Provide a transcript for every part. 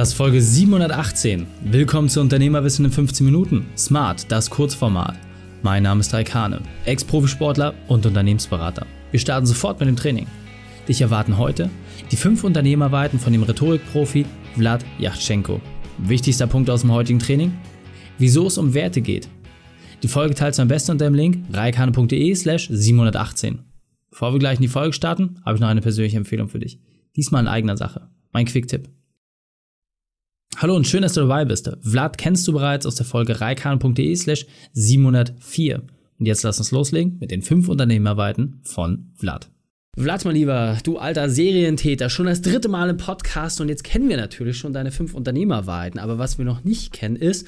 Das ist Folge 718. Willkommen zu Unternehmerwissen in 15 Minuten. Smart, das Kurzformat. Mein Name ist Raikane, Ex-Profisportler und Unternehmensberater. Wir starten sofort mit dem Training. Dich erwarten heute die fünf Unternehmerweiten von dem Rhetorikprofi Vlad Yachtschenko. Wichtigster Punkt aus dem heutigen Training? Wieso es um Werte geht. Die Folge teilst du am besten unter dem Link reikane.de slash 718. Bevor wir gleich in die Folge starten, habe ich noch eine persönliche Empfehlung für dich. Diesmal in eigener Sache. Mein Quick-Tipp. Hallo und schön, dass du dabei bist. Vlad kennst du bereits aus der Folge reikane.de slash 704. Und jetzt lass uns loslegen mit den fünf Unternehmerweiten von Vlad. Vlad, mein Lieber, du alter Serientäter, schon das dritte Mal im Podcast und jetzt kennen wir natürlich schon deine fünf Unternehmerweiten. Aber was wir noch nicht kennen ist,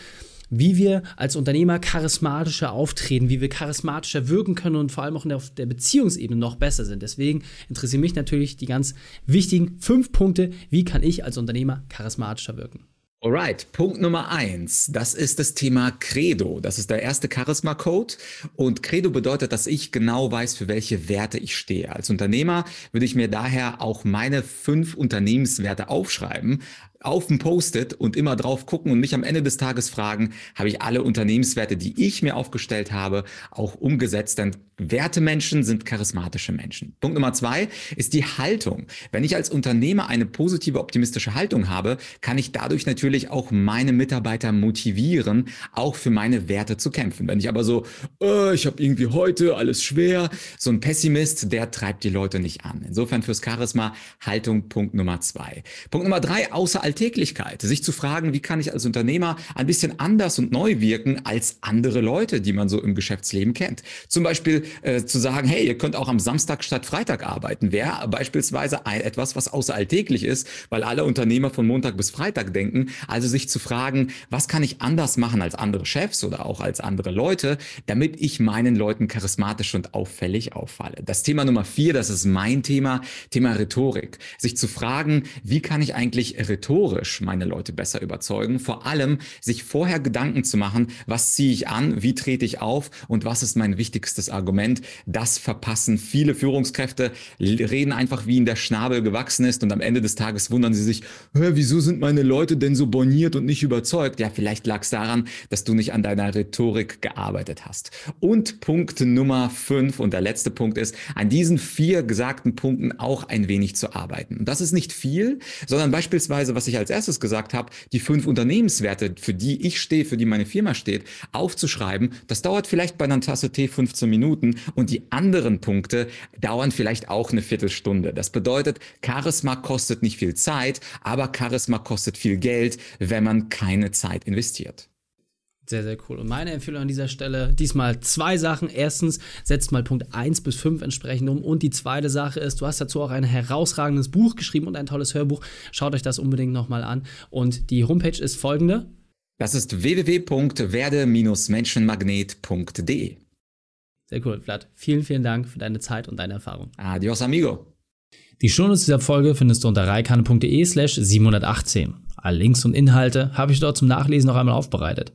wie wir als Unternehmer charismatischer auftreten, wie wir charismatischer wirken können und vor allem auch auf der Beziehungsebene noch besser sind. Deswegen interessieren mich natürlich die ganz wichtigen fünf Punkte, wie kann ich als Unternehmer charismatischer wirken. Alright, Punkt Nummer eins, das ist das Thema Credo. Das ist der erste Charisma-Code. Und Credo bedeutet, dass ich genau weiß, für welche Werte ich stehe. Als Unternehmer würde ich mir daher auch meine fünf Unternehmenswerte aufschreiben, auf dem Post-it und immer drauf gucken und mich am Ende des Tages fragen, habe ich alle Unternehmenswerte, die ich mir aufgestellt habe, auch umgesetzt? Denn Wertemenschen sind charismatische Menschen. Punkt Nummer zwei ist die Haltung. Wenn ich als Unternehmer eine positive, optimistische Haltung habe, kann ich dadurch natürlich auch meine Mitarbeiter motivieren, auch für meine Werte zu kämpfen. Wenn ich aber so, äh, ich habe irgendwie heute alles schwer, so ein Pessimist, der treibt die Leute nicht an. Insofern fürs Charisma Haltung Punkt Nummer zwei. Punkt Nummer drei, außer Alltäglichkeit. Sich zu fragen, wie kann ich als Unternehmer ein bisschen anders und neu wirken als andere Leute, die man so im Geschäftsleben kennt. Zum Beispiel äh, zu sagen, hey, ihr könnt auch am Samstag statt Freitag arbeiten, wäre beispielsweise ein, etwas, was außer alltäglich ist, weil alle Unternehmer von Montag bis Freitag denken. Also sich zu fragen, was kann ich anders machen als andere Chefs oder auch als andere Leute, damit ich meinen Leuten charismatisch und auffällig auffalle. Das Thema Nummer vier, das ist mein Thema, Thema Rhetorik. Sich zu fragen, wie kann ich eigentlich Rhetorik rhetorisch meine Leute besser überzeugen. Vor allem sich vorher Gedanken zu machen, was ziehe ich an, wie trete ich auf und was ist mein wichtigstes Argument. Das verpassen viele Führungskräfte, reden einfach wie in der Schnabel gewachsen ist und am Ende des Tages wundern sie sich, wieso sind meine Leute denn so borniert und nicht überzeugt? Ja, vielleicht lag es daran, dass du nicht an deiner Rhetorik gearbeitet hast. Und Punkt Nummer fünf und der letzte Punkt ist, an diesen vier gesagten Punkten auch ein wenig zu arbeiten. Und das ist nicht viel, sondern beispielsweise, was ich ich als erstes gesagt habe, die fünf Unternehmenswerte, für die ich stehe, für die meine Firma steht, aufzuschreiben. Das dauert vielleicht bei einer Tasse Tee 15 Minuten und die anderen Punkte dauern vielleicht auch eine Viertelstunde. Das bedeutet, Charisma kostet nicht viel Zeit, aber Charisma kostet viel Geld, wenn man keine Zeit investiert. Sehr, sehr cool. Und meine Empfehlung an dieser Stelle, diesmal zwei Sachen. Erstens, setzt mal Punkt 1 bis 5 entsprechend um. Und die zweite Sache ist, du hast dazu auch ein herausragendes Buch geschrieben und ein tolles Hörbuch. Schaut euch das unbedingt nochmal an. Und die Homepage ist folgende. Das ist www.werde-menschenmagnet.de. Sehr cool, Vlad. Vielen, vielen Dank für deine Zeit und deine Erfahrung. Adios, amigo. Die Shownotes dieser Folge findest du unter reikane.de slash 718. Alle Links und Inhalte habe ich dort zum Nachlesen noch einmal aufbereitet.